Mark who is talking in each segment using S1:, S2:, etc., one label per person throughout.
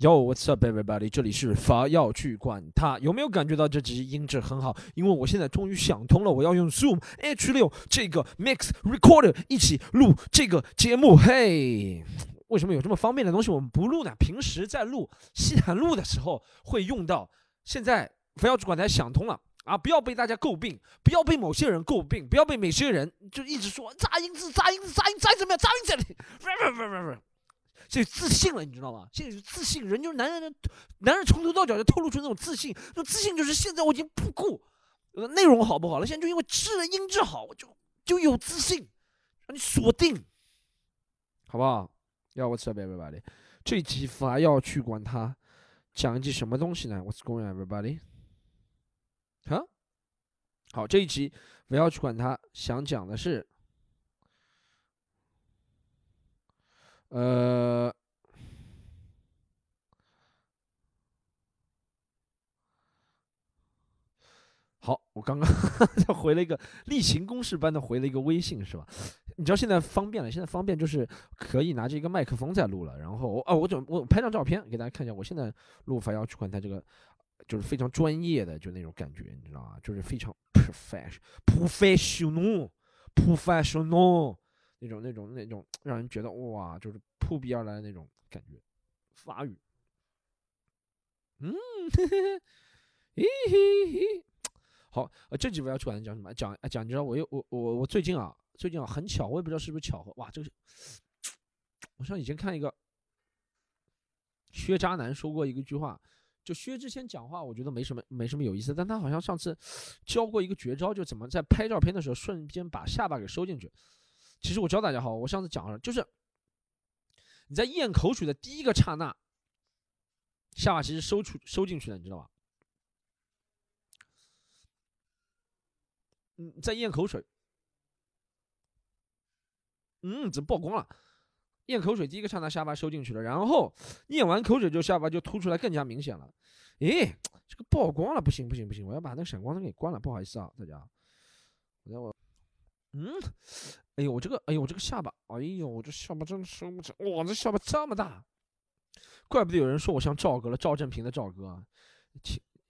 S1: Yo，what's up, everybody？这里是法要去管他，有没有感觉到这集音质很好？因为我现在终于想通了，我要用 Zoom H6 这个 Mix Recorder 一起录这个节目。嘿，为什么有这么方便的东西我们不录呢？平时在录西谈录的时候会用到，现在法要去管他想通了啊！不要被大家诟病，不要被某些人诟病，不要被某些人就一直说杂音字、杂音字、杂音、杂音怎么样？杂音这里，不不不不不。这自信了，你知道吗？现在是自信，人就是男人的，男人从头到脚就透露出那种自信，那自信就是现在我已经不顾呃内容好不好了，现在就因为质音质好，我就就有自信，让你锁定，好不好？要我吃 everybody，这一集法要去管他讲一句什么东西呢？What's going on everybody？啊，好，这一集不要去管他，想讲的是。呃，好，我刚刚 回了一个例行公事般的回了一个微信，是吧？你知道现在方便了，现在方便就是可以拿着一个麦克风在录了。然后哦，我准我拍张照片给大家看一下，我现在录法要去看它这个，就是非常专业的，就那种感觉，你知道吗？就是非常 professional，professional，professional。那种那种那种让人觉得哇，就是扑鼻而来的那种感觉，法语，嗯，嘿嘿嘿，嘿嘿嘿好，呃，这几位要出来讲什么？讲讲，你知道我又我我我最近啊，最近啊很巧，我也不知道是不是巧合，哇，这个，我上以前看一个薛渣男说过一个句话，就薛之谦讲话，我觉得没什么没什么有意思，但他好像上次教过一个绝招，就怎么在拍照片的时候瞬间把下巴给收进去。其实我教大家好，我上次讲了，就是你在咽口水的第一个刹那，下巴其实收出收进去了，你知道吧？嗯，在咽口水，嗯，怎么曝光了？咽口水第一个刹那，下巴收进去了，然后咽完口水就下巴就凸出来，更加明显了。诶，这个曝光了，不行不行不行，我要把那个闪光灯给关了，不好意思啊，大家。我我。嗯，哎呦，我这个，哎呦，我这个下巴，哎呦，我这下巴真的收不成，哇，这下巴这么大，怪不得有人说我像赵哥了，赵正平的赵哥，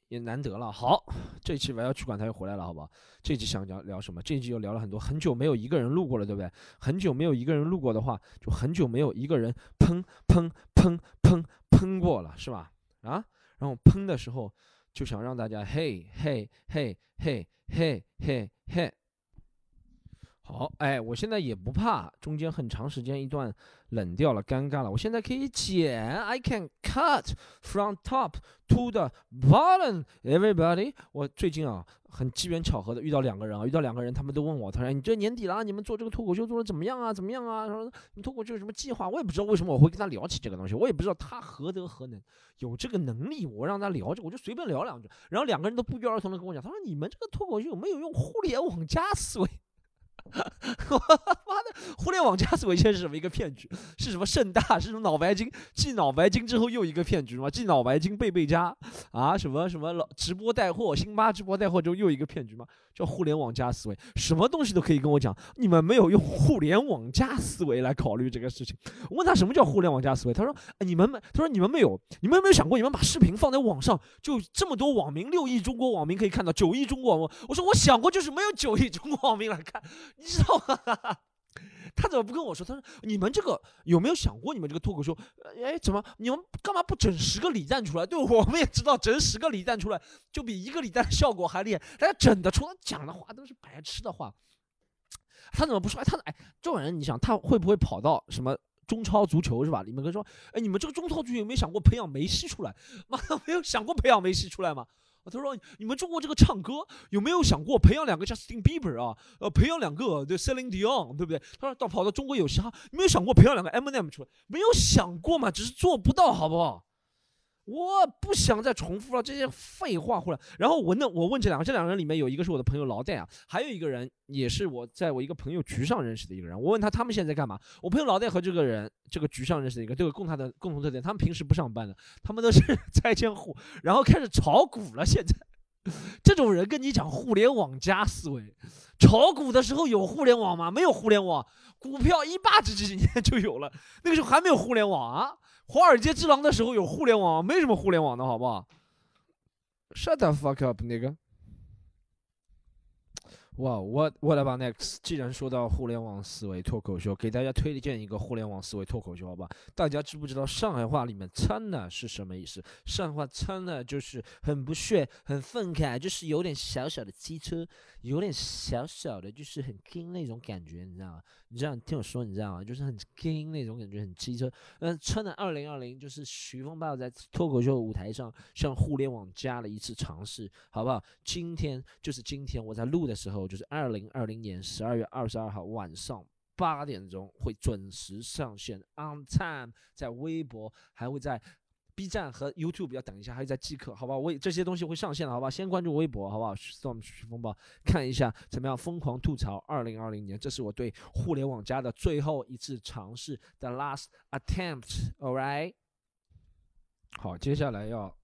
S1: 也难得了。好，这期我要去管他又回来了，好不好？这一期想聊聊什么？这一期又聊了很多，很久没有一个人录过了，对不对？很久没有一个人录过的话，就很久没有一个人喷喷喷喷喷过了，是吧？啊，然后喷的时候就想让大家嘿嘿嘿嘿嘿嘿嘿。好，哎，我现在也不怕中间很长时间一段冷掉了，尴尬了。我现在可以剪，I can cut from top to the bottom. Everybody，我最近啊，很机缘巧合的遇到两个人啊，遇到两个人，他们都问我，他说你这年底了，你们做这个脱口秀做的怎么样啊？怎么样啊？他说你脱口秀有什么计划？我也不知道为什么我会跟他聊起这个东西，我也不知道他何德何能有这个能力，我让他聊着，我就随便聊两句。然后两个人都不约而同的跟我讲，他说你们这个脱口秀有没有用互联网加思维？妈的，互联网加速维现在是什么一个骗局？是什么盛大？是什么脑白金？继脑白金之后又一个骗局吗？继脑白金贝贝加啊？什么什么老直播带货？辛巴直播带货之后又一个骗局吗？叫互联网加思维，什么东西都可以跟我讲。你们没有用互联网加思维来考虑这个事情。我问他什么叫互联网加思维，他说：你们没，他说你们没有，你们有没有想过，你们把视频放在网上，就这么多网民，六亿中国网民可以看到，九亿中国网民，我说我想过，就是没有九亿中国网民来看。你知道吗？他怎么不跟我说？他说：“你们这个有没有想过，你们这个脱口秀？哎，怎么你们干嘛不整十个李诞出来？对，我们也知道，整十个李诞出来就比一个李诞的效果还厉害。大家整的出来讲的话都是白痴的话。他怎么不说？哎，他哎，这种人，你想他会不会跑到什么中超足球是吧？你们跟说，哎，你们这个中超足球有没有想过培养梅西出来？妈的，没有想过培养梅西出来吗？”他说：“你们中国这个唱歌有没有想过培养两个 Justin Bieber 啊？呃，培养两个对 Celine Dion 对不对？他说到跑到中国有嘻哈，没有想过培养两个 Eminem 出来？没有想过嘛，只是做不到，好不好？”我不想再重复了这些废话，或者。然后我那我问这两个，这两个人里面有一个是我的朋友老戴啊，还有一个人也是我在我一个朋友局上认识的一个人。我问他他们现在在干嘛？我朋友老戴和这个人这个局上认识的一个都有共他的共同特点，他们平时不上班的，他们都是 拆迁户，然后开始炒股了。现在这种人跟你讲互联网加思维，炒股的时候有互联网吗？没有互联网，股票一八几几年就有了，那个时候还没有互联网啊。华尔街之狼的时候有互联网，没什么互联网的好不好？Shut the fuck up，那个。哇，我我来把 next。既然说到互联网思维脱口秀，给大家推荐一个互联网思维脱口秀，好吧？大家知不知道上海话里面“撑呢”是什么意思？上海话“撑呢”就是很不屑、很愤慨，就是有点小小的机车，有点小小的，就是很 king 那种感觉，你知道吗？你这样听我说，你知道吗？就是很 king 那种感觉，很机车。嗯，撑的二零二零就是徐风暴在脱口秀舞台上向互联网加了一次尝试，好不好？今天就是今天，我在录的时候。就是二零二零年十二月二十二号晚上八点钟会准时上线，on time，在微博还会在 B 站和 YouTube 要等一下，还有在即刻，好吧？我这些东西会上线的，好吧？先关注微博，好不好？Storm 风暴，看一下怎么样？疯狂吐槽二零二零年，这是我对互联网加的最后一次尝试，the last attempt，all right？好，接下来要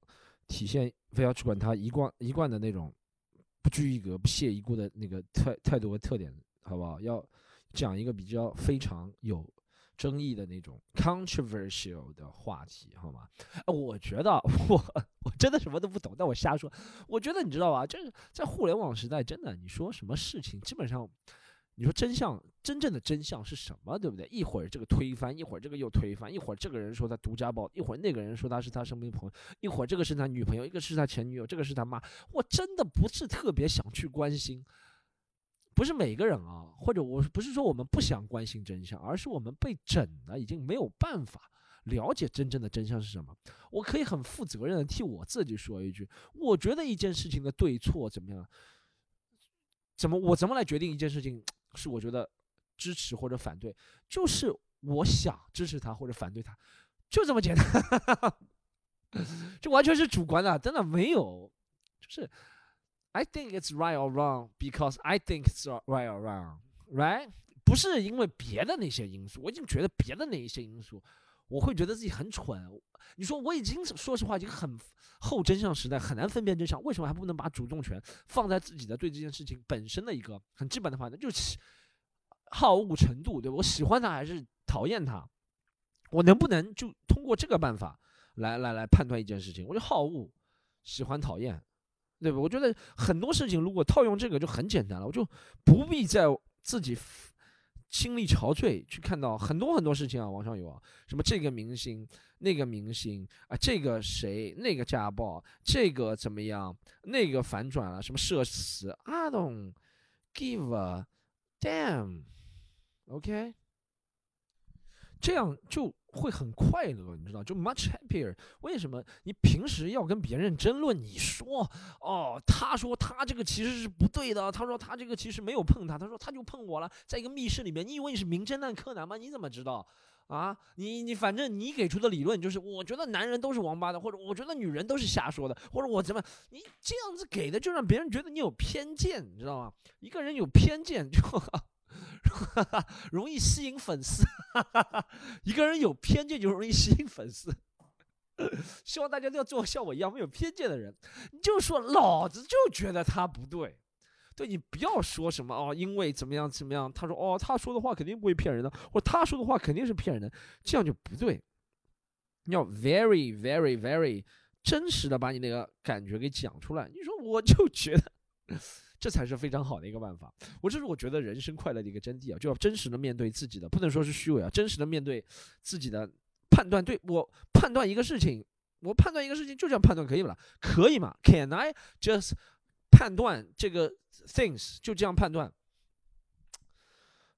S1: 体现非要去管他一贯一贯的那种。不拘一格、不屑一顾的那个态态度和特点，好不好？要讲一个比较非常有争议的那种 controversial 的话题，好吗？我觉得我我真的什么都不懂，但我瞎说。我觉得你知道吧？就是在互联网时代，真的，你说什么事情，基本上。你说真相，真正的真相是什么？对不对？一会儿这个推翻，一会儿这个又推翻，一会儿这个人说他独家暴，一会儿那个人说他是他身边朋友，一会儿这个是他女朋友，一个是他前女友，这个是他妈。我真的不是特别想去关心，不是每个人啊，或者我不是说我们不想关心真相，而是我们被整了，已经没有办法了解真正的真相是什么。我可以很负责任的替我自己说一句，我觉得一件事情的对错怎么样，怎么我怎么来决定一件事情？是我觉得支持或者反对，就是我想支持他或者反对他，就这么简单，就完全是主观的，真的没有，就是 I think it's right or wrong because I think it's right or wrong，right？不是因为别的那些因素，我已经觉得别的那一些因素，我会觉得自己很蠢。你说我已经说实话已经很后真相时代很难分辨真相，为什么还不能把主动权放在自己的对这件事情本身的一个很基本的话呢？就是好恶程度，对吧？我喜欢他还是讨厌他？我能不能就通过这个办法来来来判断一件事情？我就好恶、喜欢、讨厌，对吧？我觉得很多事情如果套用这个就很简单了，我就不必在自己。心力憔悴，去看到很多很多事情啊，网上有啊，什么这个明星，那个明星啊，这个谁，那个家暴，这个怎么样，那个反转了，什么社死，I don't give a damn，OK，这样就。会很快乐，你知道，就 much happier。为什么？你平时要跟别人争论，你说，哦，他说他这个其实是不对的，他说他这个其实没有碰他，他说他就碰我了，在一个密室里面，你以为你是名侦探柯南吗？你怎么知道？啊，你你反正你给出的理论就是，我觉得男人都是王八的，或者我觉得女人都是瞎说的，或者我怎么，你这样子给的就让别人觉得你有偏见，你知道吗？一个人有偏见就。容易吸引粉丝，一个人有偏见就容易吸引粉丝。希望大家都要做像我一样没有偏见的人。你就说老子就觉得他不对，对你不要说什么哦，因为怎么样怎么样。他说哦，他说的话肯定不会骗人的，或者他说的话肯定是骗人的，这样就不对。你要 very very very 真实的把你那个感觉给讲出来。你说我就觉得。这才是非常好的一个办法。我这是我觉得人生快乐的一个真谛啊，就要真实的面对自己的，不能说是虚伪啊，真实的面对自己的判断。对我判断一个事情，我判断一个事情就这样判断可以了，可以吗？Can I just 判断这个 things 就这样判断？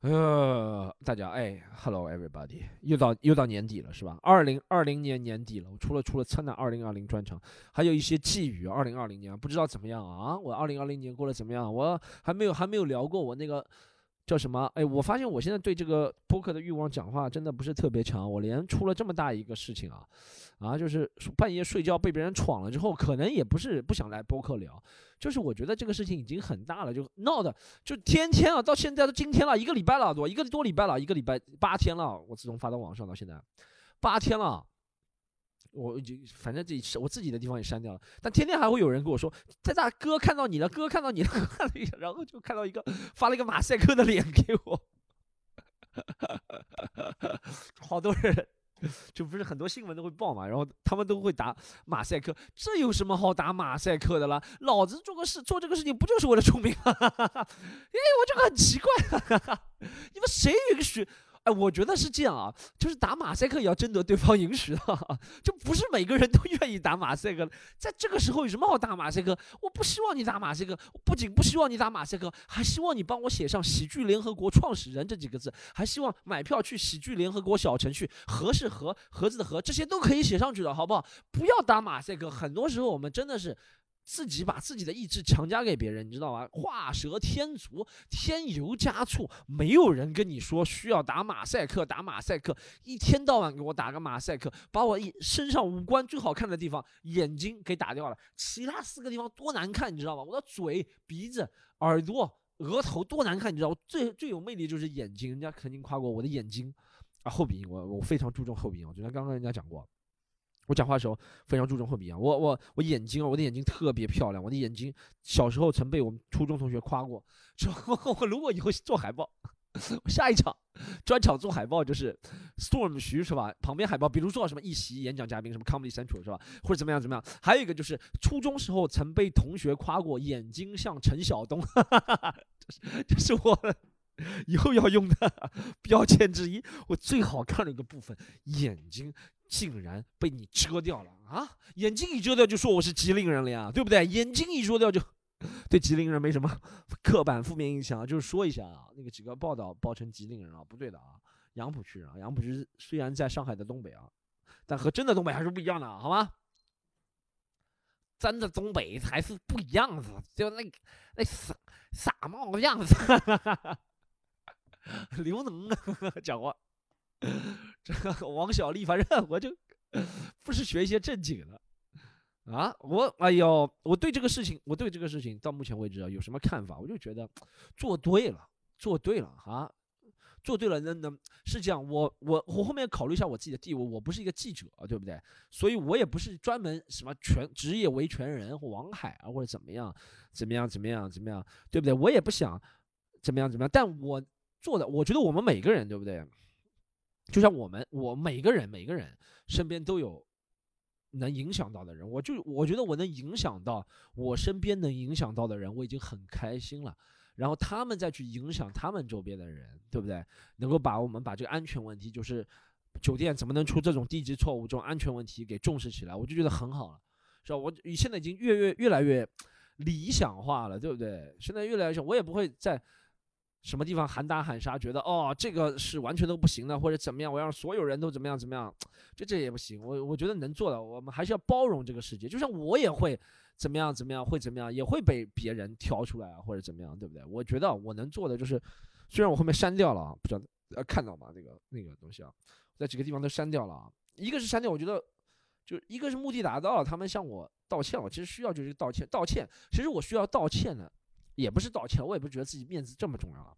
S1: 呃，大家哎，Hello everybody，又到又到年底了是吧？二零二零年年底了，我除了除了参的二零二零专场，还有一些寄语。二零二零年不知道怎么样啊？我二零二零年过得怎么样？我还没有还没有聊过我那个叫什么？哎，我发现我现在对这个播客的欲望讲话真的不是特别强。我连出了这么大一个事情啊。啊，就是半夜睡觉被别人闯了之后，可能也不是不想来播客聊，就是我觉得这个事情已经很大了，就闹的就天天啊，到现在都今天了，一个礼拜了多，一个多礼拜了，一个礼拜八天了，我自从发到网上到现在，八天了，我就反正自己我自己的地方也删掉了，但天天还会有人跟我说，在大哥看到你了，哥看到你了，然后就看到一个发了一个马赛克的脸给我，好多人。就不是很多新闻都会报嘛，然后他们都会打马赛克，这有什么好打马赛克的啦？老子做个事做这个事情不就是为了出名吗？哎，我就很奇怪，你们谁允许？哎，我觉得是这样啊，就是打马赛克也要征得对方允许的，就不是每个人都 愿意打马赛克。在这个时候有什么好打马赛克？我不希望你打马赛克，不仅不希望你打马赛克，还希望你帮我写上“喜剧联合国创始人”这几个字，还希望买票去喜剧联合国小程序，盒是盒盒子的盒，这些都可以写上去的，好不好？不要打马赛克。很多时候我们真的是。自己把自己的意志强加给别人，你知道吗？画蛇添足，添油加醋，没有人跟你说需要打马赛克，打马赛克，一天到晚给我打个马赛克，把我一身上五官最好看的地方眼睛给打掉了，其他四个地方多难看，你知道吗？我的嘴、鼻子、耳朵、额头多难看，你知道？最最有魅力就是眼睛，人家肯定夸过我的眼睛啊，后鼻音，我我非常注重后鼻音，我觉得刚刚人家讲过。我讲话的时候非常注重后鼻音，我我我眼睛啊，我的眼睛特别漂亮，我的眼睛小时候曾被我们初中同学夸过，说我如果以后做海报，下一场专场做海报就是 Storm 徐是吧？旁边海报比如说什么一席演讲嘉宾什么 Comedy Central 是吧？或者怎么样怎么样？还有一个就是初中时候曾被同学夸过眼睛像陈晓东，这是我以后要用的 标签之一。我最好看的一个部分眼睛。竟然被你遮掉了啊！眼睛一遮掉就说我是吉林人了呀，对不对？眼睛一遮掉就对吉林人没什么刻板负面印象，就是说一下啊，那个几个报道报成吉林人啊，不对的啊，杨浦区人啊，杨浦区虽然在上海的东北啊，但和真的东北还是不一样的，好吗？真的东北还是不一样的，就那那傻傻帽样子，刘能讲话。这个王小利，反正我就不是学一些正经的啊。我哎呦，我对这个事情，我对这个事情到目前为止啊，有什么看法？我就觉得做对了，做对了啊，做对了。那那是这样，我我我后面考虑一下我自己的地位，我不是一个记者，对不对？所以我也不是专门什么全职业维权人或王海啊，或者怎么样，怎么样，怎么样，怎么样，对不对？我也不想怎么样怎么样，但我做的，我觉得我们每个人，对不对？就像我们，我每个人每个人身边都有能影响到的人，我就我觉得我能影响到我身边能影响到的人，我已经很开心了。然后他们再去影响他们周边的人，对不对？能够把我们把这个安全问题，就是酒店怎么能出这种低级错误，这种安全问题给重视起来，我就觉得很好了，是吧？我现在已经越越越来越理想化了，对不对？现在越来越，我也不会再。什么地方喊打喊杀，觉得哦这个是完全都不行的，或者怎么样，我要让所有人都怎么样怎么样，这这也不行。我我觉得能做的，我们还是要包容这个世界。就像我也会怎么样怎么样，会怎么样，也会被别人挑出来啊，或者怎么样，对不对？我觉得我能做的就是，虽然我后面删掉了啊，不知道呃看到吗？那个那个东西啊，在几个地方都删掉了啊。一个是删掉，我觉得就一个是目的达到了，他们向我道歉，我其实需要就是道歉，道歉。其实我需要道歉的。也不是道歉，我也不觉得自己面子这么重要了。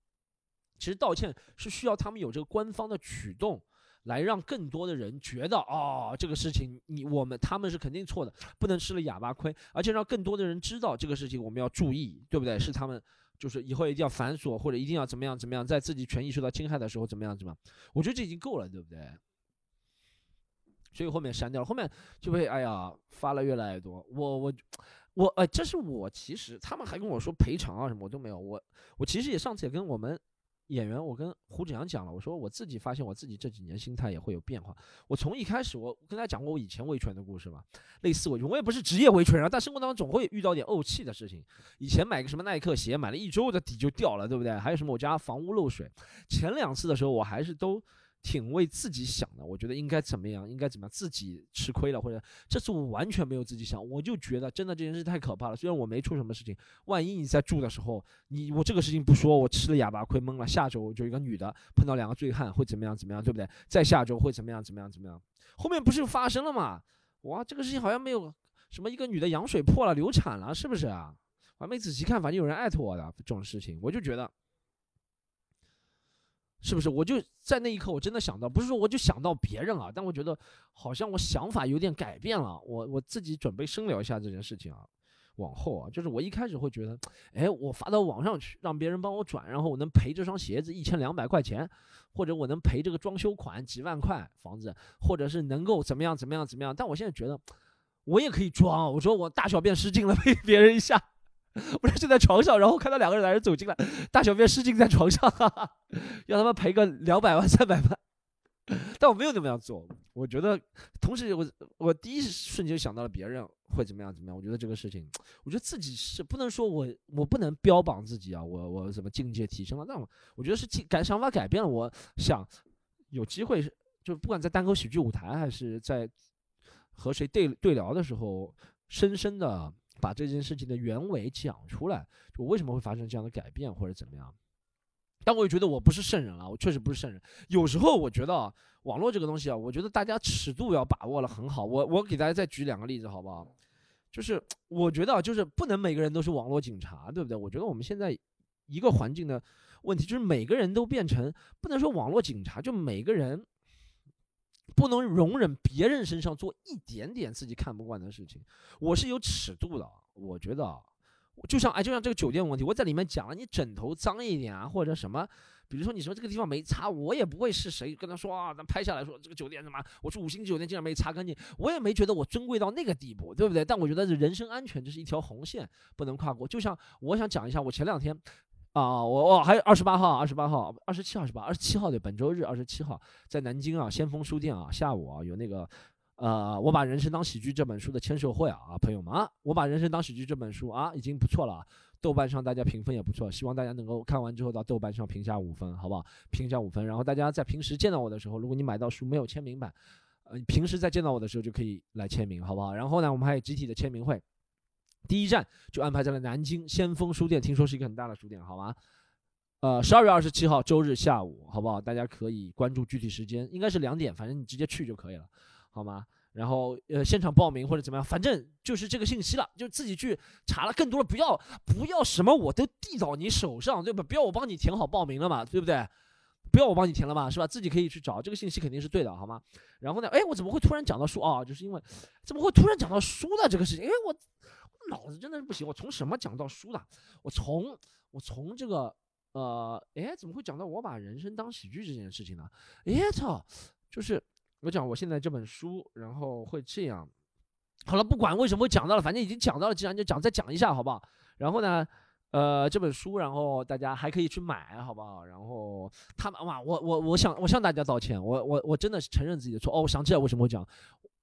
S1: 其实道歉是需要他们有这个官方的举动，来让更多的人觉得哦，这个事情你我们他们是肯定错的，不能吃了哑巴亏，而且让更多的人知道这个事情我们要注意，对不对？是他们就是以后一定要反锁或者一定要怎么样怎么样，在自己权益受到侵害的时候怎么样怎么样？我觉得这已经够了，对不对？所以后面删掉了，后面就会哎呀发了越来越多，我我。我呃，这是我其实他们还跟我说赔偿啊什么，我都没有。我我其实也上次也跟我们演员，我跟胡志阳讲了，我说我自己发现我自己这几年心态也会有变化。我从一开始我跟他讲过我以前维权的故事嘛，类似维权，我也不是职业维权人，但生活当中总会遇到点怄气的事情。以前买个什么耐克鞋，买了一周的底就掉了，对不对？还有什么我家房屋漏水，前两次的时候我还是都。挺为自己想的，我觉得应该怎么样，应该怎么样，自己吃亏了，或者这次我完全没有自己想，我就觉得真的这件事太可怕了。虽然我没出什么事情，万一你在住的时候，你我这个事情不说，我吃了哑巴亏懵了。下周就一个女的碰到两个醉汉会怎么样怎么样，对不对？再下周会怎么样怎么样怎么样？后面不是发生了吗？哇，这个事情好像没有什么一个女的羊水破了流产了，是不是啊？我还没仔细看，反正有人艾特我的这种事情，我就觉得。是不是？我就在那一刻，我真的想到，不是说我就想到别人啊，但我觉得好像我想法有点改变了。我我自己准备深聊一下这件事情啊。往后啊，就是我一开始会觉得，哎，我发到网上去，让别人帮我转，然后我能赔这双鞋子一千两百块钱，或者我能赔这个装修款几万块房子，或者是能够怎么样怎么样怎么样。但我现在觉得，我也可以装，我说我大小便失禁了，陪别人一下。不是就在床上，然后看到两个人男人走进来，大小便失禁在床上，哈哈，要他们赔个两百万、三百万。但我没有那么样做，我觉得，同时我我第一瞬间想到了别人会怎么样怎么样。我觉得这个事情，我觉得自己是不能说我我不能标榜自己啊，我我什么境界提升了，但我我觉得是改想法改变了。我想有机会，就不管在单口喜剧舞台还是在和谁对对聊的时候，深深的。把这件事情的原委讲出来，就为什么会发生这样的改变或者怎么样？但我也觉得我不是圣人了，我确实不是圣人。有时候我觉得啊网络这个东西啊，我觉得大家尺度要把握了很好。我我给大家再举两个例子好不好？就是 我觉得就是不能每个人都是网络警察，对不对？我觉得我们现在一个环境的问题就是每个人都变成不能说网络警察，就每个人。不能容忍别人身上做一点点自己看不惯的事情，我是有尺度的。我觉得，就像哎，就像这个酒店问题，我在里面讲了，你枕头脏一点啊，或者什么，比如说你说这个地方没擦，我也不会是谁跟他说啊，咱拍下来说这个酒店什么，我住五星级酒店竟然没擦干净，我也没觉得我尊贵到那个地步，对不对？但我觉得人身安全这是一条红线，不能跨过。就像我想讲一下，我前两天。啊，我我还有二十八号，二十八号，二十七号是吧？二十七号对，本周日二十七号在南京啊，先锋书店啊，下午啊有那个，呃，我把人生当喜剧这本书的签售会啊，啊，朋友们啊，我把人生当喜剧这本书啊，已经不错了，豆瓣上大家评分也不错，希望大家能够看完之后到豆瓣上评价五分，好不好？评价五分，然后大家在平时见到我的时候，如果你买到书没有签名版，呃，平时在见到我的时候就可以来签名，好不好？然后呢，我们还有集体的签名会。第一站就安排在了南京先锋书店，听说是一个很大的书店，好吗？呃，十二月二十七号周日下午，好不好？大家可以关注具体时间，应该是两点，反正你直接去就可以了，好吗？然后呃，现场报名或者怎么样，反正就是这个信息了，就自己去查了更多的，不要不要什么我都递到你手上，对吧？不要我帮你填好报名了嘛，对不对？不要我帮你填了嘛，是吧？自己可以去找这个信息肯定是对的，好吗？然后呢，哎，我怎么会突然讲到书啊？就是因为怎么会突然讲到书的这个事情？哎，我。脑子真的是不行，我从什么讲到书的？我从我从这个呃，哎，怎么会讲到我把人生当喜剧这件事情呢？哎操，就是我讲我现在这本书，然后会这样。好了，不管为什么会讲到了，反正已经讲到了，既然就讲再讲一下，好不好？然后呢，呃，这本书，然后大家还可以去买，好不好？然后他们哇，我我我想我向大家道歉，我我我真的是承认自己的错。哦，我想起来为什么会讲。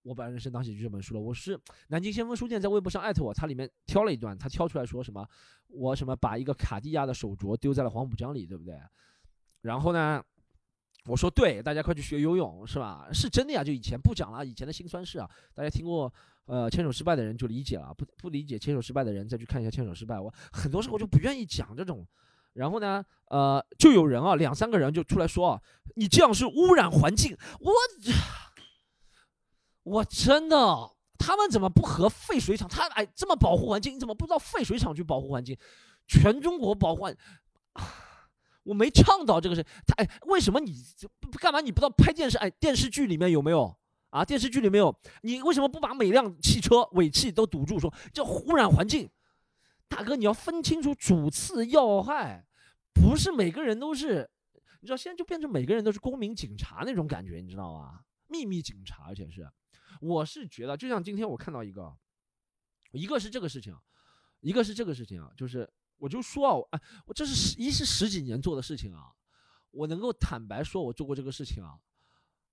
S1: 我把人生当喜剧这本书了，我是南京先锋书店在微博上艾特我，他里面挑了一段，他挑出来说什么，我什么把一个卡地亚的手镯丢在了黄浦江里，对不对？然后呢，我说对，大家快去学游泳，是吧？是真的呀，就以前不讲了，以前的辛酸事啊，大家听过呃牵手失败的人就理解了，不不理解牵手失败的人再去看一下牵手失败，我很多时候就不愿意讲这种，然后呢，呃，就有人啊，两三个人就出来说啊，你这样是污染环境，我。我真的，他们怎么不和废水厂？他哎，这么保护环境，你怎么不知道废水厂去保护环境？全中国保护，我没倡导这个事。他哎，为什么你干嘛？你不知道拍电视？哎，电视剧里面有没有啊？电视剧里面有，你为什么不把每辆汽车尾气都堵住？说这污染环境，大哥，你要分清楚主次要害，不是每个人都是。你知道现在就变成每个人都是公民警察那种感觉，你知道吗？秘密警察，而且是。我是觉得，就像今天我看到一个，一个是这个事情，一个是这个事情啊，就是我就说啊，哎，我这是十一是十几年做的事情啊，我能够坦白说我做过这个事情啊，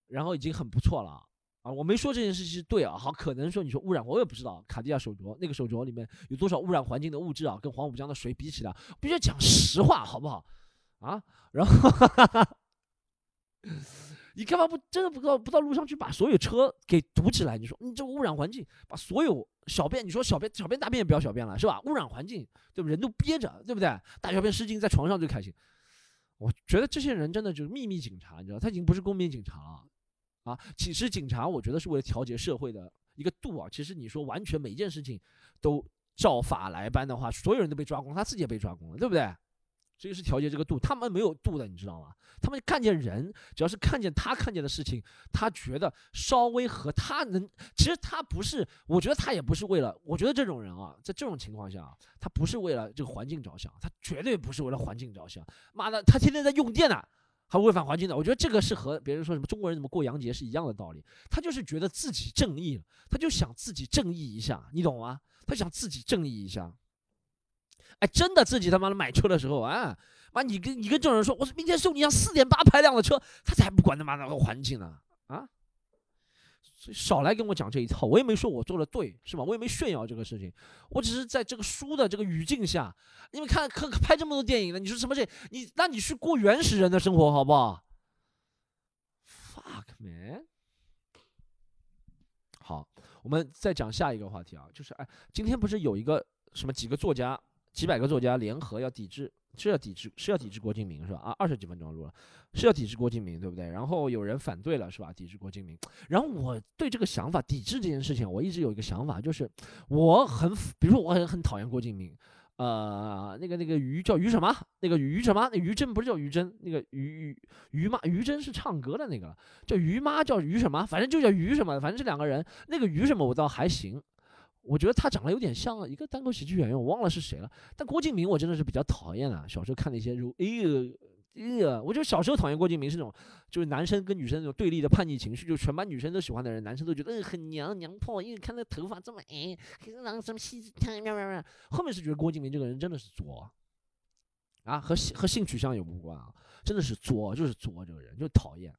S1: 然后已经很不错了啊，我没说这件事情是对啊，好，可能说你说污染，我也不知道卡地亚手镯那个手镯里面有多少污染环境的物质啊，跟黄浦江的水比起来，必须讲实话，好不好？啊，然后。你干嘛不真的不到不到路上去把所有车给堵起来？你说你这污染环境，把所有小便，你说小便小便大便也不要小便了是吧？污染环境，对不？人都憋着，对不对？大小便失禁在床上最开心。我觉得这些人真的就是秘密警察，你知道，他已经不是公民警察了啊。其实警察，我觉得是为了调节社会的一个度啊。其实你说完全每一件事情都照法来办的话，所有人都被抓光，他自己也被抓光了，对不对？这个是调节这个度。他们没有度的，你知道吗？他们看见人，只要是看见他看见的事情，他觉得稍微和他能，其实他不是，我觉得他也不是为了，我觉得这种人啊，在这种情况下，他不是为了这个环境着想，他绝对不是为了环境着想。妈的，他天天在用电呢，还违反环境的。我觉得这个是和别人说什么中国人怎么过洋节是一样的道理。他就是觉得自己正义，他就想自己正义一下，你懂吗？他想自己正义一下。哎，真的自己他妈的买车的时候啊。妈，你跟你跟这种人说，我明天送你一辆四点八排量的车，他才不管他妈那个环境呢啊！所以少来跟我讲这一套，我也没说我做的对，是吧？我也没炫耀这个事情，我只是在这个书的这个语境下，因为看看拍这么多电影了，你说什么这你那你去过原始人的生活好不好？Fuck man！好，我们再讲下一个话题啊，就是哎，今天不是有一个什么几个作家，几百个作家联合要抵制。是要抵制，是要抵制郭敬明是吧？啊，二十几分钟录了，是要抵制郭敬明，对不对？然后有人反对了是吧？抵制郭敬明。然后我对这个想法，抵制这件事情，我一直有一个想法，就是我很，比如说我很很讨厌郭敬明，呃，那个那个于叫于什么？那个于什么？那于真不是叫于真，那个于于于妈，于真是唱歌的那个，叫于妈叫于什么？反正就叫于什么，反正这两个人，那个于什么我倒还行。我觉得他长得有点像一个单口喜剧演员，我忘了是谁了。但郭敬明我真的是比较讨厌的。小时候看那些，如哎呦哎呀，我就小时候讨厌郭敬明是那种，就是男生跟女生那种对立的叛逆情绪，就全班女生都喜欢的人，男生都觉得嗯很娘娘炮，因为看那头发这么矮，然后什么细子喵喵喵。后面是觉得郭敬明这个人真的是作，啊和性和性取向也无关啊，真的是作，就是作这个人就讨厌。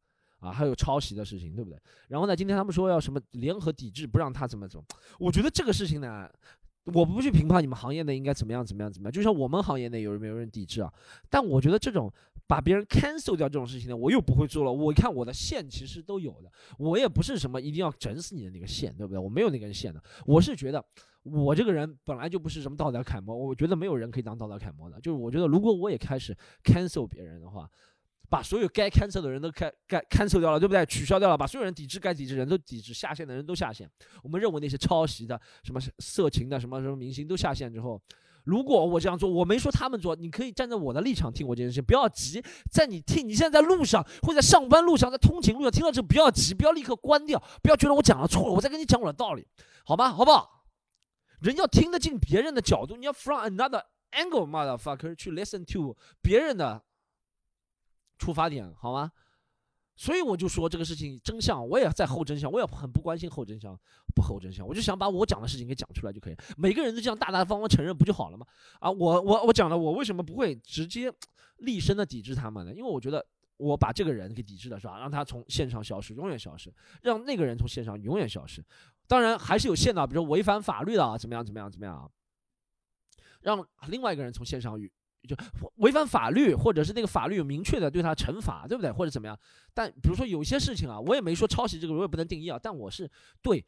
S1: 啊，还有抄袭的事情，对不对？然后呢，今天他们说要什么联合抵制，不让他怎么怎么。我觉得这个事情呢，我不去评判你们行业内应该怎么样怎么样怎么样。就像我们行业内有人没有人抵制啊？但我觉得这种把别人 cancel 掉这种事情呢，我又不会做了。我看我的线其实都有的，我也不是什么一定要整死你的那个线，对不对？我没有那根线的。我是觉得我这个人本来就不是什么道德楷模，我觉得没有人可以当道德楷模的。就是我觉得如果我也开始 cancel 别人的话。把所有该 cancel 的人都开该 cancel 掉了，对不对？取消掉了，把所有人抵制该抵制人都抵制，下线的人都下线。我们认为那些抄袭的、什么色情的、什么什么明星都下线之后，如果我这样做，我没说他们做，你可以站在我的立场听我这件事情，不要急。在你听，你现在在路上，或者在上班路上，在通勤路上听到这，不要急，不要立刻关掉，不要觉得我讲了错了，我再跟你讲我的道理，好吧？好不好？人要听得进别人的角度，你要 from another angle，motherfucker，去 listen to 别人的。出发点好吗？所以我就说这个事情真相，我也在后真相，我也很不关心后真相，不后真相，我就想把我讲的事情给讲出来就可以。每个人都这样大大方方承认不就好了吗？啊，我我我讲了，我为什么不会直接立身的抵制他们呢？因为我觉得我把这个人给抵制了，是吧？让他从线上消失，永远消失，让那个人从线上永远消失。当然还是有限的，比如违反法律的啊，怎么样怎么样怎么样啊？让另外一个人从线上与。就违反法律，或者是那个法律有明确的对他惩罚，对不对？或者怎么样？但比如说有些事情啊，我也没说抄袭这个，我也不能定义啊。但我是对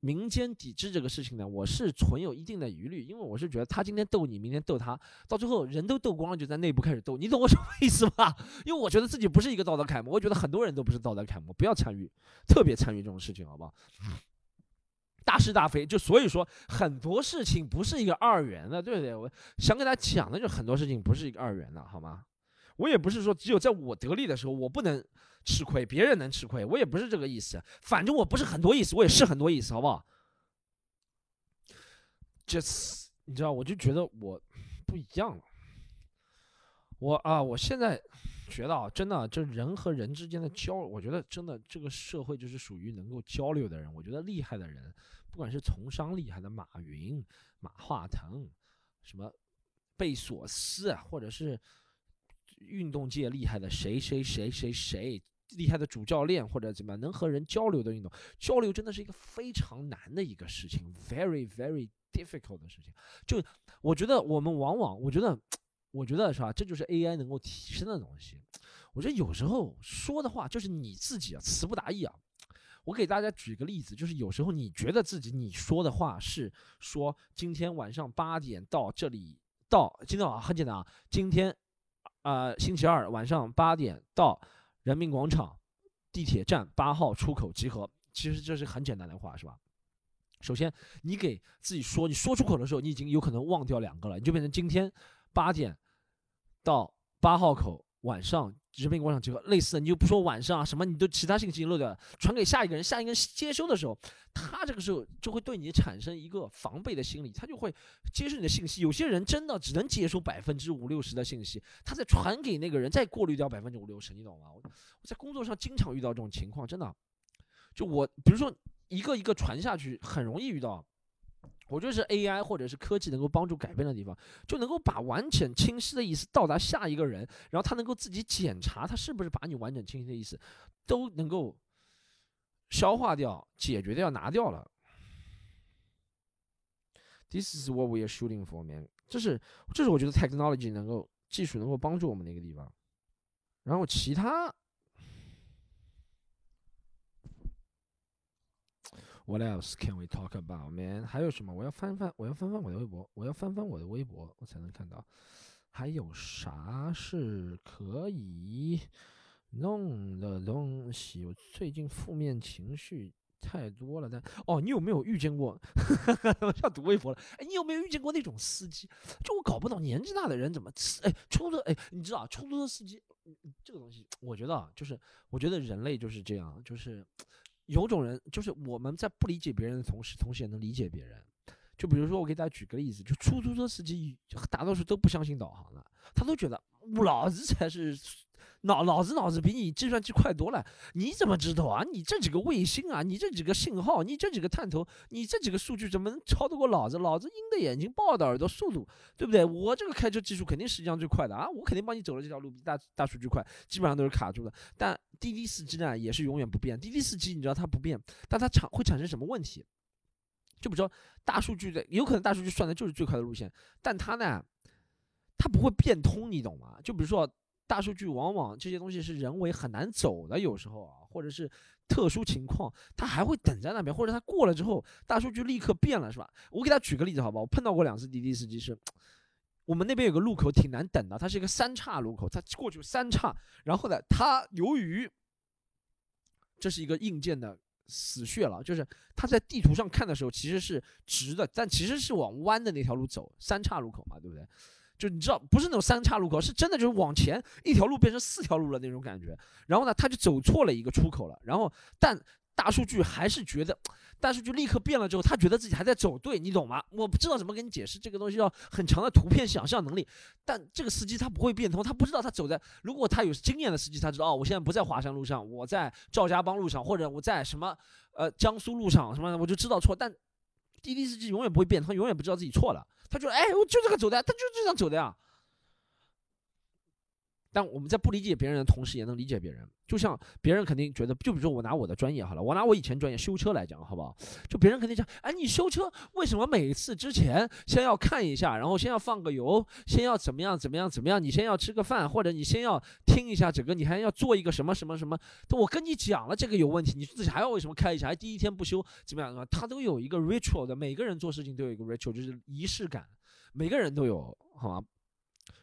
S1: 民间抵制这个事情呢，我是存有一定的疑虑，因为我是觉得他今天斗你，明天斗他，到最后人都斗光了，就在内部开始斗，你懂我什么意思吧？因为我觉得自己不是一个道德楷模，我觉得很多人都不是道德楷模，不要参与，特别参与这种事情，好不好？大是大非，就所以说很多事情不是一个二元的，对不对？我想给大家讲的，就很多事情不是一个二元的，好吗？我也不是说只有在我得利的时候我不能吃亏，别人能吃亏，我也不是这个意思。反正我不是很多意思，我也是很多意思，好不好？Just 你知道，我就觉得我不一样了。我啊，我现在学到，真的，这人和人之间的交，我觉得真的这个社会就是属于能够交流的人。我觉得厉害的人。不管是从商厉害的马云、马化腾，什么贝索斯，或者是运动界厉害的谁谁谁谁谁厉害的主教练，或者怎么样能和人交流的运动，交流真的是一个非常难的一个事情，very very difficult 的事情。就我觉得我们往往，我觉得，我觉得是吧？这就是 AI 能够提升的东西。我觉得有时候说的话就是你自己啊，词不达意啊。我给大家举个例子，就是有时候你觉得自己你说的话是说今天晚上八点到这里到，今天晚上很简单啊，今天，呃星期二晚上八点到人民广场地铁站八号出口集合，其实这是很简单的话是吧？首先你给自己说，你说出口的时候，你已经有可能忘掉两个了，你就变成今天八点到八号口晚上人民广场集合，类似的，你就不说晚上啊什么，你都其他信息漏掉了，传给下一个人，下一个人接收的时候，他这个时候就会对你产生一个防备的心理，他就会接受你的信息。有些人真的只能接收百分之五六十的信息，他再传给那个人，再过滤掉百分之五六十，你懂吗？我我在工作上经常遇到这种情况，真的，就我比如说一个一个传下去，很容易遇到。我觉得是 AI 或者是科技能够帮助改变的地方，就能够把完整清晰的意思到达下一个人，然后他能够自己检查他是不是把你完整清晰的意思都能够消化掉、解决掉、拿掉了。This is what we are shooting for, man。这是这是我觉得 technology 能够技术能够帮助我们的一个地方。然后其他。What else can we talk about, man？还有什么？我要翻翻，我要翻翻我的微博，我要翻翻我的微博，我才能看到还有啥是可以弄的东西。我最近负面情绪太多了，但哦，你有没有遇见过？我要读微博了。哎，你有没有遇见过那种司机？就我搞不懂，年纪大的人怎么哎，出租车哎，你知道出租车司机这个东西，我觉得啊，就是我觉得人类就是这样，就是。有种人就是我们在不理解别人的同时，同时也能理解别人。就比如说，我给大家举个例子，就出租车司机大多数都不相信导航的，他都觉得老子才是脑脑子脑子比你计算机快多了。你怎么知道啊？你这几个卫星啊，你这几个信号，你这几个探头，你这几个数据怎么能超得过老子？老子鹰的眼睛，豹的耳朵，速度，对不对？我这个开车技术肯定世界上最快的啊！我肯定帮你走了这条路比大大数据快，基本上都是卡住的。但滴滴司机呢，也是永远不变。滴滴司机你知道它不变，但它产会产生什么问题？就比如说大数据的，有可能大数据算的就是最快的路线，但它呢，它不会变通，你懂吗？就比如说大数据，往往这些东西是人为很难走的，有时候啊，或者是特殊情况，它还会等在那边，或者它过了之后，大数据立刻变了，是吧？我给他举个例子，好吧？我碰到过两次滴滴司机是，我们那边有个路口挺难等的，它是一个三岔路口，它过去三岔，然后呢，它由于这是一个硬件的。死穴了，就是他在地图上看的时候其实是直的，但其实是往弯的那条路走，三岔路口嘛，对不对？就你知道，不是那种三岔路口，是真的就是往前一条路变成四条路了那种感觉。然后呢，他就走错了一个出口了。然后，但大数据还是觉得。大数据立刻变了之后，他觉得自己还在走对，你懂吗？我不知道怎么跟你解释这个东西，要很强的图片想象能力。但这个司机他不会变通，他不知道他走在。如果他有经验的司机，他知道哦，我现在不在华山路上，我在赵家浜路上，或者我在什么呃江苏路上什么，我就知道错。但滴滴司机永远不会变，他永远不知道自己错了。他就哎，我就这个走的，他就这样走的呀。但我们在不理解别人的同时，也能理解别人。就像别人肯定觉得，就比如说我拿我的专业好了，我拿我以前专业修车来讲，好不好？就别人肯定讲，哎，你修车为什么每次之前先要看一下，然后先要放个油，先要怎么样怎么样怎么样？你先要吃个饭，或者你先要听一下整个，你还要做一个什么什么什么？我跟你讲了这个有问题，你自己还要为什么开一下？还第一天不修怎么样？他都有一个 ritual 的，每个人做事情都有一个 ritual，就是仪式感，每个人都有，好吗？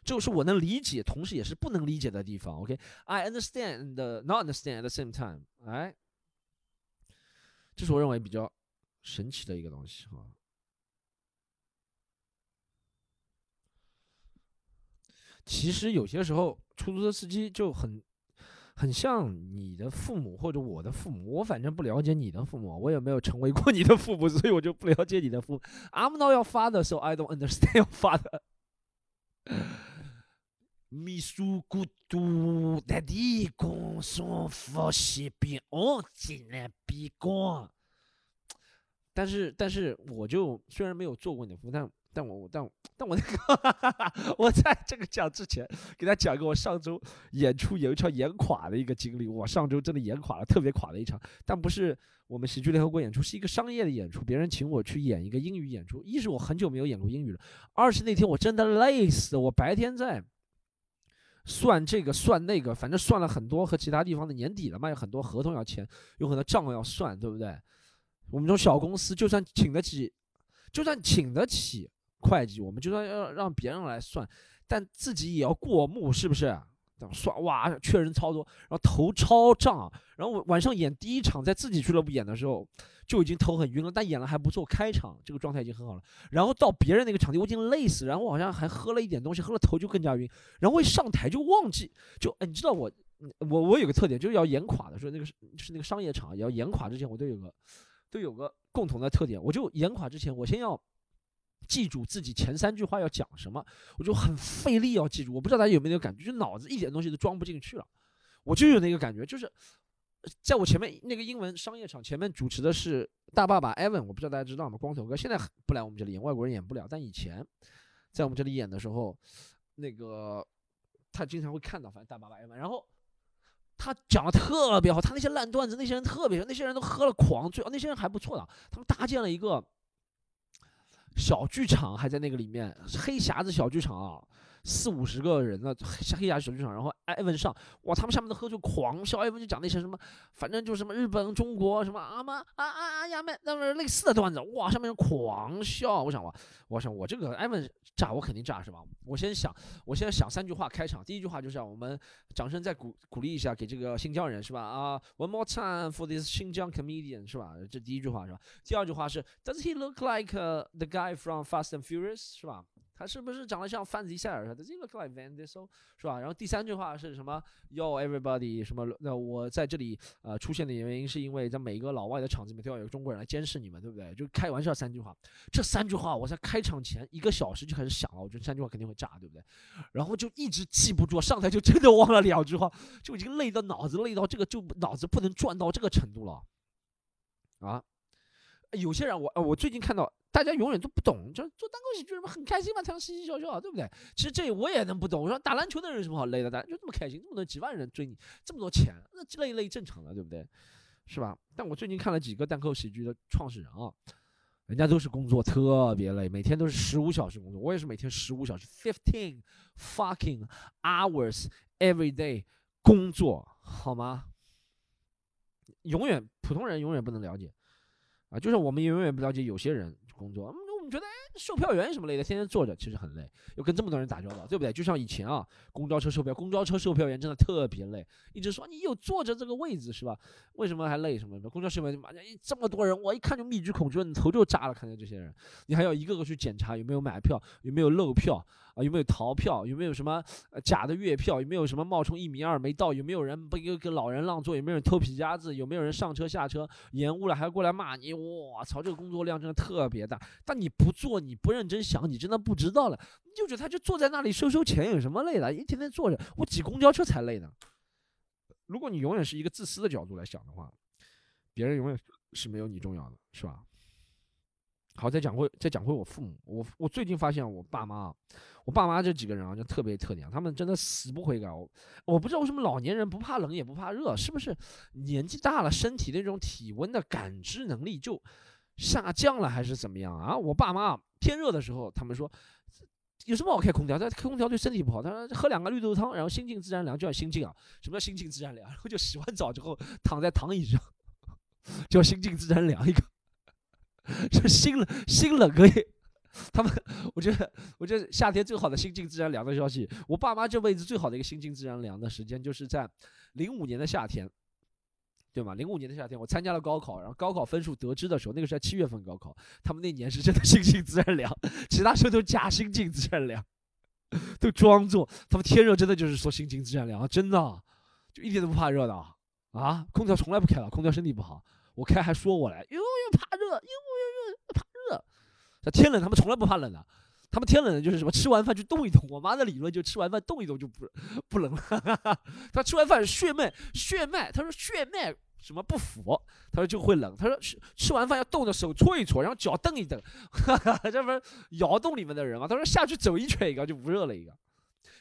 S1: 就是我能理解，同时也是不能理解的地方。OK，I understand the not understand at the same time。哎，这是我认为比较神奇的一个东西哈。其实有些时候，出租车司机就很很像你的父母或者我的父母。我反正不了解你的父母，我也没有成为过你的父母，所以我就不了解你的父母。I'm not your father, so I don't understand your father。秘书孤独的地公送佛西边，哦，进来闭关。但是，但是，我就虽然没有做过你的父，但但我但但我那个，我在这个讲之前，给他讲一个我上周演出有一场演垮的一个经历。我上周真的演垮了，特别垮的一场。但不是我们喜剧联合国演出，是一个商业的演出，别人请我去演一个英语演出。一是我很久没有演过英语了，二是那天我真的累死，我白天在。算这个算那个，反正算了很多和其他地方的年底了嘛，有很多合同要签，有很多账要算，对不对？我们这种小公司，就算请得起，就算请得起会计，我们就算要让别人来算，但自己也要过目，是不是？刷哇，缺人超多，然后头超胀，然后我晚上演第一场在自己俱乐部演的时候就已经头很晕了，但演了还不错，开场这个状态已经很好了。然后到别人那个场地我已经累死，然后我好像还喝了一点东西，喝了头就更加晕，然后一上台就忘记，就哎，你知道我我我有个特点就是要演垮的时候，那个是是那个商业场也要演垮之前，我都有个都有个共同的特点，我就演垮之前我先要。记住自己前三句话要讲什么，我就很费力要记住。我不知道大家有没有那个感觉，就脑子一点东西都装不进去了。我就有那个感觉，就是在我前面那个英文商业场前面主持的是大爸爸 Evan，我不知道大家知道吗？光头哥现在不来我们这里演，外国人演不了。但以前在我们这里演的时候，那个他经常会看到，反正大爸爸 Evan，然后他讲的特别好，他那些烂段子，那些人特别，那些人都喝了狂醉，啊那些人还不错的，他们搭建了一个。小剧场还在那个里面，黑匣子小剧场啊，四五十个人呢，黑黑匣子小剧场，然后艾文上，哇，他们下面的喝就狂笑，艾文就讲那些什么，反正就什么日本、中国什么啊妈啊啊啊呀们那么类似的段子，哇，下面人狂笑，我想哇，我想我这个艾文炸我肯定炸是吧？我先想，我先想三句话开场，第一句话就是让我们掌声再鼓鼓励一下给这个新疆人是吧？啊，One more time for this 新疆 comedian 是吧？这第一句话是吧？第二句话是 Does he look like the guy from Fast and Furious 是吧？他是不是长得像范迪塞尔？Does he look like Van Diesel 是吧？然后第三句话是什么？Yo everybody 什么？那我在这里呃出现的原因是因为在每一个老外的场子里面都要有中国人来监视你们，对不对？就开玩笑三句话，这三句话我在开场前一个小时就开始想了，我觉得三句话肯定会炸，对不对？然后就一直记不住，上台就真的忘了两句话，就已经累到脑子累到这个就脑子不能转到这个程度了啊！有些人我我最近看到。大家永远都不懂，就做单口喜剧什么很开心嘛，才能嘻嘻笑笑，对不对？其实这我也能不懂。我说打篮球的人有什么好累的？打篮球这么开心，这么多几万人追你，这么多钱，那累累正常的，对不对？是吧？但我最近看了几个单口喜剧的创始人啊，人家都是工作特别累，每天都是十五小时工作。我也是每天十五小时，fifteen fucking hours every day 工作，好吗？永远普通人永远不能了解啊，就像我们永远不了解有些人。工作，我们觉得哎，售票员什么类的，天天坐着其实很累，又跟这么多人打交道，对不对？就像以前啊，公交车售票，公交车售票员真的特别累，一直说你有坐着这个位置是吧？为什么还累？什么？公交售票员妈呀，这么多人，我一看就密集恐惧，你头就炸了。看见这些人，你还要一个个去检查有没有买票，有没有漏票。啊，有没有逃票？有没有什么假的月票？有没有什么冒充一米二没到？有没有人不给给老人让座？有没有人偷皮夹子？有没有人上车下车延误了还过来骂你？我操，这个工作量真的特别大。但你不做，你不认真想，你真的不知道了。你就觉得他就坐在那里收收钱，有什么累的？一天天坐着，我挤公交车才累呢。如果你永远是一个自私的角度来想的话，别人永远是没有你重要的，是吧？好，再讲回再讲回我父母，我我最近发现我爸妈，我爸妈这几个人啊，就特别特点，他们真的死不悔改。我不知道为什么老年人不怕冷也不怕热，是不是年纪大了，身体那种体温的感知能力就下降了，还是怎么样啊？我爸妈天热的时候，他们说有什么好开空调？他开空调对身体不好。他说喝两个绿豆汤，然后心静自然凉，就叫心静啊。什么叫心静自然凉？然后就洗完澡之后躺在躺椅上，叫心静自然凉一个。这心冷心冷可以，他们我觉得我觉得夏天最好的心静自然凉的消息，我爸妈这辈子最好的一个心静自然凉的时间，就是在零五年的夏天，对吗？零五年的夏天，我参加了高考，然后高考分数得知的时候，那个是在七月份高考，他们那年是真的心静自然凉，其他时候都假心静自然凉，都装作他们天热真的就是说心静自然凉，真的就一点都不怕热的啊！空调从来不开了，空调身体不好，我开还说我来，因为怕热，哟。天冷他们从来不怕冷的，他们天冷的就是什么吃完饭就动一动。我妈的理论就吃完饭动一动就不不冷了。他吃完饭血脉血脉，他说血脉什么不符，他说就会冷。他说吃吃完饭要动着手搓一搓，然后脚蹬一蹬，这不是窑洞里面的人吗？他说下去走一圈一个就不热了一个，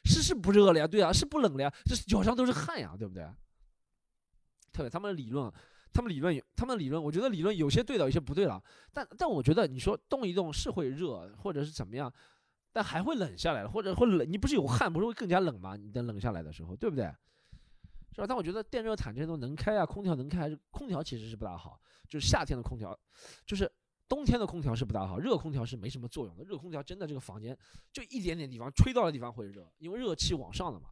S1: 是是不热了呀？对啊，是不冷了呀？这脚上都是汗呀，对不对？特别他们的理论。他们理论，他们理论，我觉得理论有些对的，有些不对了。但但我觉得你说动一动是会热，或者是怎么样，但还会冷下来或者会冷。你不是有汗，不是会更加冷吗？你等冷下来的时候，对不对？是吧？但我觉得电热毯这些都能开啊，空调能开还是空调其实是不大好。就是夏天的空调，就是冬天的空调是不大好，热空调是没什么作用的。热空调真的这个房间就一点点地方吹到的地方会热，因为热气往上的嘛。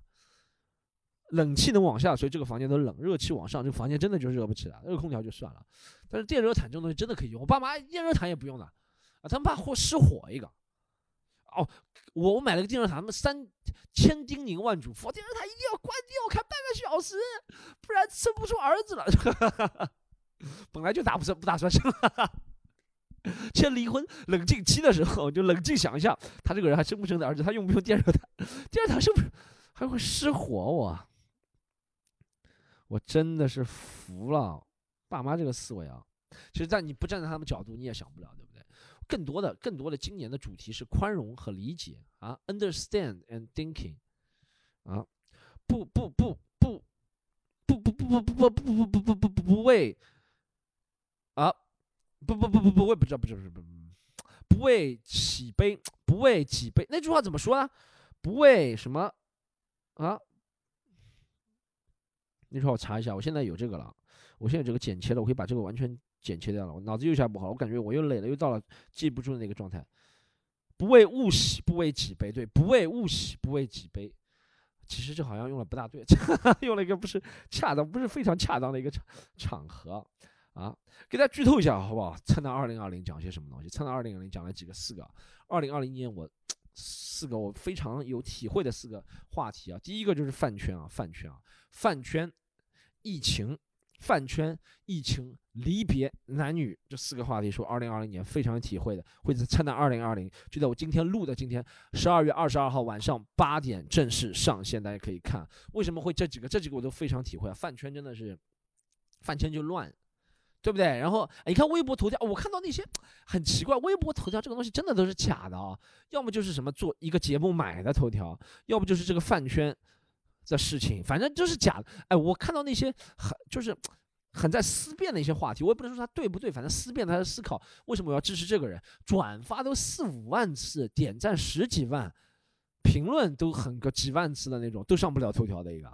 S1: 冷气能往下，所以这个房间都冷；热气往上，这个房间真的就热不起来。热空调就算了，但是电热毯这种东西真的可以用。我爸妈电热毯也不用的，啊，他们怕火失火一个。哦，我我买了个电热毯，他们三千叮咛万嘱咐，电热毯一定要关掉，开半个小时，不然生不出儿子了。本来就打不生，不打算生。签离婚冷静期的时候，就冷静想一下，他这个人还生不生的儿子，他用不用电热毯？电热毯是不是还会失火？我我真的是服了，爸妈这个思维啊。其实，在你不站在他们角度，你也想不了，对不对？更多的、更多的，今年的主题是宽容和理解啊，understand and thinking，啊，不不不不不不不不不不不不不不不不为啊，不不不不不为不知道不知道不不不为己悲，不为己悲，那句话怎么说呢？不为什么啊？那句话我查一下，我现在有这个了，我现在这个剪切了，我可以把这个完全。剪切掉了，我脑子又一下不好，我感觉我又累了，又到了记不住的那个状态。不为物喜，不为己悲，对，不为物喜，不为己悲。其实这好像用了不大对，用了一个不是恰当，不是非常恰当的一个场场合啊。给大家剧透一下好不好？蹭到二零二零讲些什么东西？蹭到二零二零讲了几个四个？二零二零年我四个我非常有体会的四个话题啊。第一个就是饭圈啊，饭圈啊，饭圈，疫情。饭圈、疫情、离别、男女这四个话题，说二零二零年非常有体会的，会在灿烂二零二零，就在我今天录的今天十二月二十二号晚上八点正式上线，大家可以看。为什么会这几个？这几个我都非常体会啊！饭圈真的是饭圈就乱，对不对？然后你看微博头条，我看到那些很奇怪，微博头条这个东西真的都是假的啊！要么就是什么做一个节目买的头条，要不就是这个饭圈。的事情，反正就是假的。哎，我看到那些很就是 很在思辨的一些话题，我也不能说他对不对，反正思辨他在思考为什么我要支持这个人，转发都四五万次，点赞十几万，评论都很个几万次的那种，都上不了头条的一个。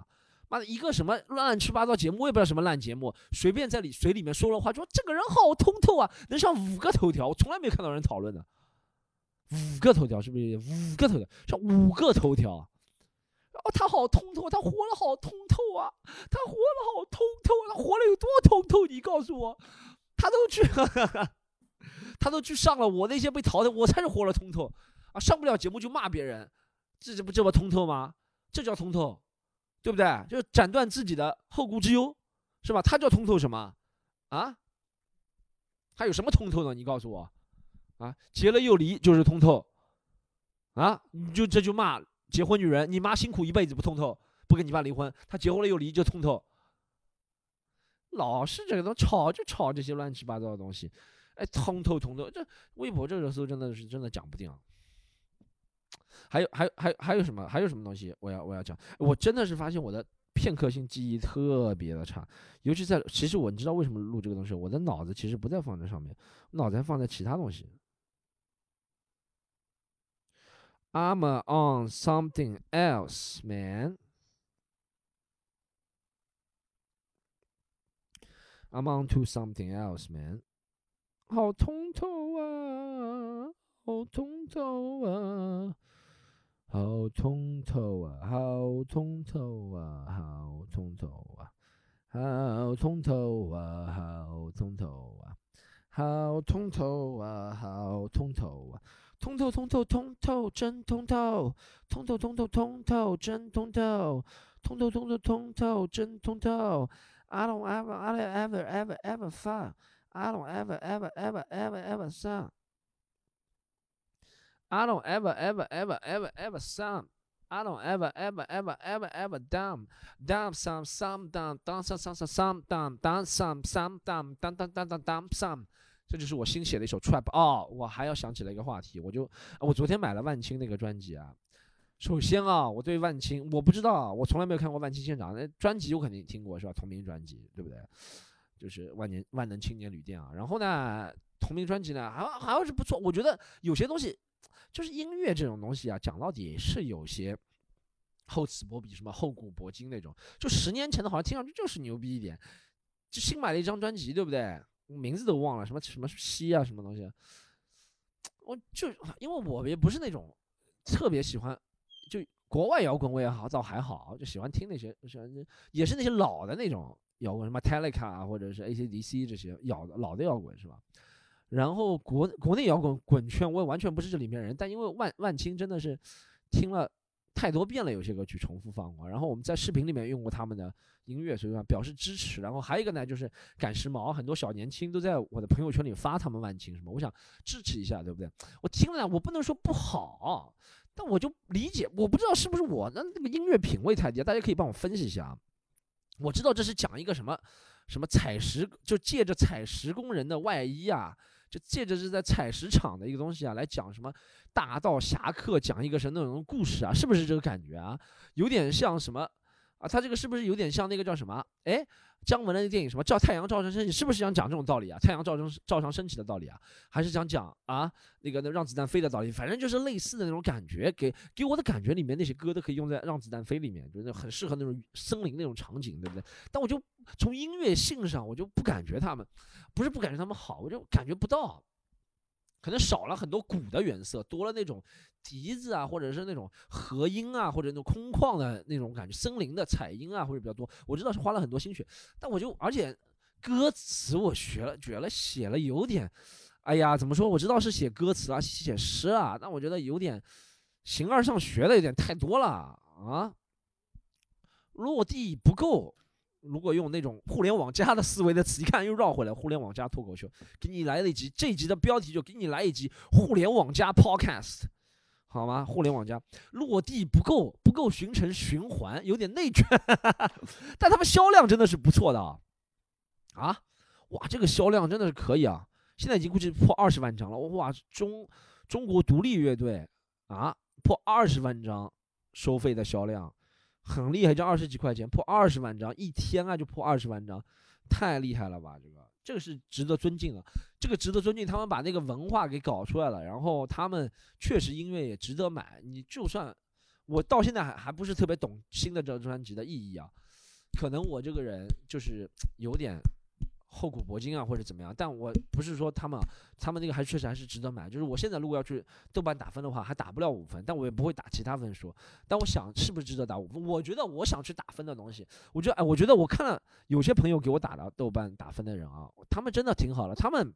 S1: 妈的，一个什么乱七八糟节目，我也不知道什么烂节目，随便在里水里面说了话，说这个人好通透啊，能上五个头条，我从来没有看到人讨论的。五个头条是不是？五个头条上五个头条。哦，他好通透，他活了好通透啊！他活了好通透，他活了有多通透？你告诉我，他都去，他都去上了，我那些被淘汰，我才是活了通透啊！上不了节目就骂别人，这这不这么通透吗？这叫通透，对不对？就斩断自己的后顾之忧，是吧？他叫通透什么？啊？还有什么通透呢？你告诉我，啊？结了又离就是通透，啊？你就这就骂。结婚女人，你妈辛苦一辈子不通透，不跟你爸离婚，她结婚了又离就通透。老是这个都吵就吵这些乱七八糟的东西，哎，通透通透，这微博这个热搜真的是真的讲不定。啊还有还有还还有什么还有什么东西我要我要讲？我真的是发现我的片刻性记忆特别的差，尤其在其实我你知道为什么录这个东西？我的脑子其实不在放在上面，脑子放在其他东西。I'm on something else, man. I'm on to something else, man. 好通透啊，好通透啊，好通透啊，好通透啊，好通透啊，好通透啊，好通透啊，好通透啊，好通透啊。 通透通透通透真通透，通透通透通透真通透，通透通透通透真通透。I don't ever I don't ever ever ever fun. I don't ever ever ever ever ever sun. I don't ever ever ever ever ever sun. I don't ever ever ever ever ever dumb dumb some some dumb dumb some some some dumb dumb some some dumb dumb dumb dumb dumb some 这就是我新写的一首 trap 哦，我还要想起来一个话题，我就我昨天买了万青那个专辑啊。首先啊，我对万青我不知道，我从来没有看过万青现场，那专辑我肯定听过是吧？同名专辑对不对？就是万年万能青年旅店啊。然后呢，同名专辑呢还还像是不错，我觉得有些东西就是音乐这种东西啊，讲到底是有些厚此薄彼，什么厚古薄今那种。就十年前的好像听上去就是牛逼一点，就新买了一张专辑，对不对？名字都忘了，什么什么西啊，什么东西？我就因为我也不是那种特别喜欢，就国外摇滚我也好，倒还好，就喜欢听那些，喜欢也是那些老的那种摇滚，什么 Teleca 啊，或者是 AC/DC 这些摇的老的摇滚是吧？然后国国内摇滚滚圈，我也完全不是这里面人，但因为万万青真的是听了太多遍了，有些歌曲重复放过，然后我们在视频里面用过他们的音乐，所以说表示支持。然后还有一个呢，就是赶时髦，很多小年轻都在我的朋友圈里发他们万青什么，我想支持一下，对不对？我听了，我不能说不好。但我就理解，我不知道是不是我的那个音乐品味太低，大家可以帮我分析一下啊。我知道这是讲一个什么什么采石，就借着采石工人的外衣啊，就借着是在采石场的一个东西啊，来讲什么大道侠客，讲一个什么那种故事啊，是不是这个感觉啊？有点像什么啊？他这个是不是有点像那个叫什么？哎？姜文的那电影什么叫太阳照常升起，是不是想讲这种道理啊？太阳照常照常升起的道理啊，还是想讲啊那个那让子弹飞的道理？反正就是类似的那种感觉，给给我的感觉里面那些歌都可以用在让子弹飞里面，就是很适合那种森林那种场景，对不对？但我就从音乐性上，我就不感觉他们，不是不感觉他们好，我就感觉不到。可能少了很多鼓的原色，多了那种笛子啊，或者是那种和音啊，或者那种空旷的那种感觉，森林的彩音啊，或者比较多。我知道是花了很多心血，但我就而且歌词我学了，觉得写了有点，哎呀，怎么说？我知道是写歌词啊，写诗啊，但我觉得有点形而上学的有点太多了啊，落地不够。如果用那种互联网加的思维的词，一看又绕回来。互联网加脱口秀，给你来了一集，这一集的标题就给你来一集互联网加 podcast，好吗？互联网加落地不够，不够形成循环，有点内卷。但他们销量真的是不错的啊！啊，哇，这个销量真的是可以啊！现在已经估计破二十万张了。哇，中中国独立乐队啊，破二十万张收费的销量。很厉害，就二十几块钱破二十万张，一天啊就破二十万张，太厉害了吧？这个这个是值得尊敬的，这个值得尊敬。他们把那个文化给搞出来了，然后他们确实音乐也值得买。你就算我到现在还还不是特别懂新的这张专辑的意义啊，可能我这个人就是有点。厚古薄今啊，或者怎么样？但我不是说他们，他们那个还确实还是值得买。就是我现在如果要去豆瓣打分的话，还打不了五分，但我也不会打其他分数。但我想是不是值得打五分？我觉得我想去打分的东西，我觉得哎，我觉得我看了有些朋友给我打的豆瓣打分的人啊，他们真的挺好的。他们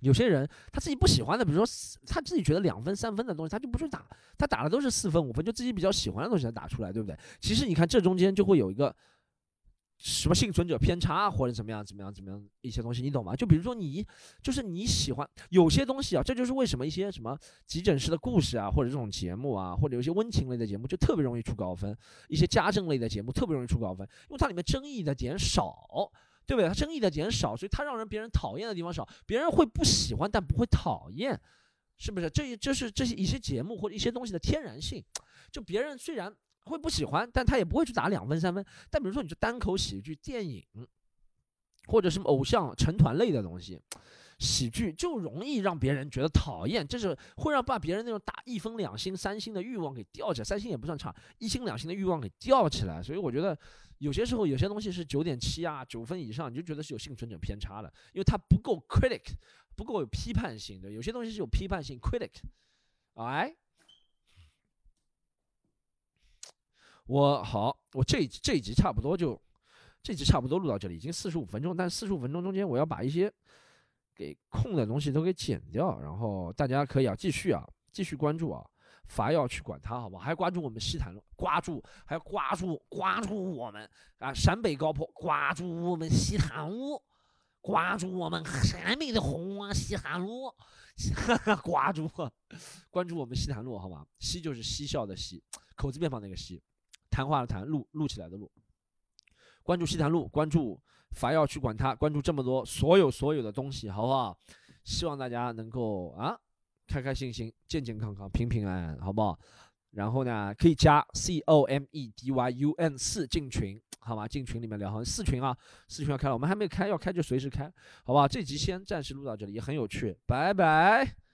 S1: 有些人他自己不喜欢的，比如说他自己觉得两分三分的东西，他就不去打，他打的都是四分五分，就自己比较喜欢的东西才打出来，对不对？其实你看这中间就会有一个。什么幸存者偏差或者怎么样怎么样怎么样一些东西你懂吗？就比如说你就是你喜欢有些东西啊，这就是为什么一些什么急诊室的故事啊，或者这种节目啊，或者有些温情类的节目就特别容易出高分，一些家政类的节目特别容易出高分，因为它里面争议的点少，对不对？它争议的点少，所以它让人别人讨厌的地方少，别人会不喜欢但不会讨厌，是不是？这这是这些一些节目或者一些东西的天然性，就别人虽然。会不喜欢，但他也不会去打两分三分。但比如说，你就单口喜剧、电影，或者什么偶像成团类的东西，喜剧就容易让别人觉得讨厌，这是会让把别人那种打一分两星、三星的欲望给吊起来。三星也不算差，一星两星的欲望给吊起来。所以我觉得有些时候有些东西是九点七啊，九分以上，你就觉得是有幸存者偏差的，因为它不够 critic，不够有批判性的。有些东西是有批判性 critic，哎。我好，我这这一集差不多就，这集差不多录到这里，已经四十五分钟。但四十五分钟中间，我要把一些给空的东西都给剪掉。然后大家可以啊，继续啊，继续关注啊，伐要去管他，好吧？还关注我们西坛路，关注，还要关注关注我们啊，陕北高坡，关注我们西坛路，关注我们陕北的红啊，西坛路，关注关注我们西坛路，好吧？西就是嬉笑的嬉，口字边旁那个西。谈话的谈，录录起来的录。关注西坛路，关注法要去管他，关注这么多所有所有的东西，好不好？希望大家能够啊，开开心心，健健康康，平平安安，好不好？然后呢，可以加 C O M E D Y U N 四进群，好吗？进群里面聊，好像四群啊，四群要开了，我们还没开，要开就随时开，好不好？这集先暂时录到这里，也很有趣，拜拜。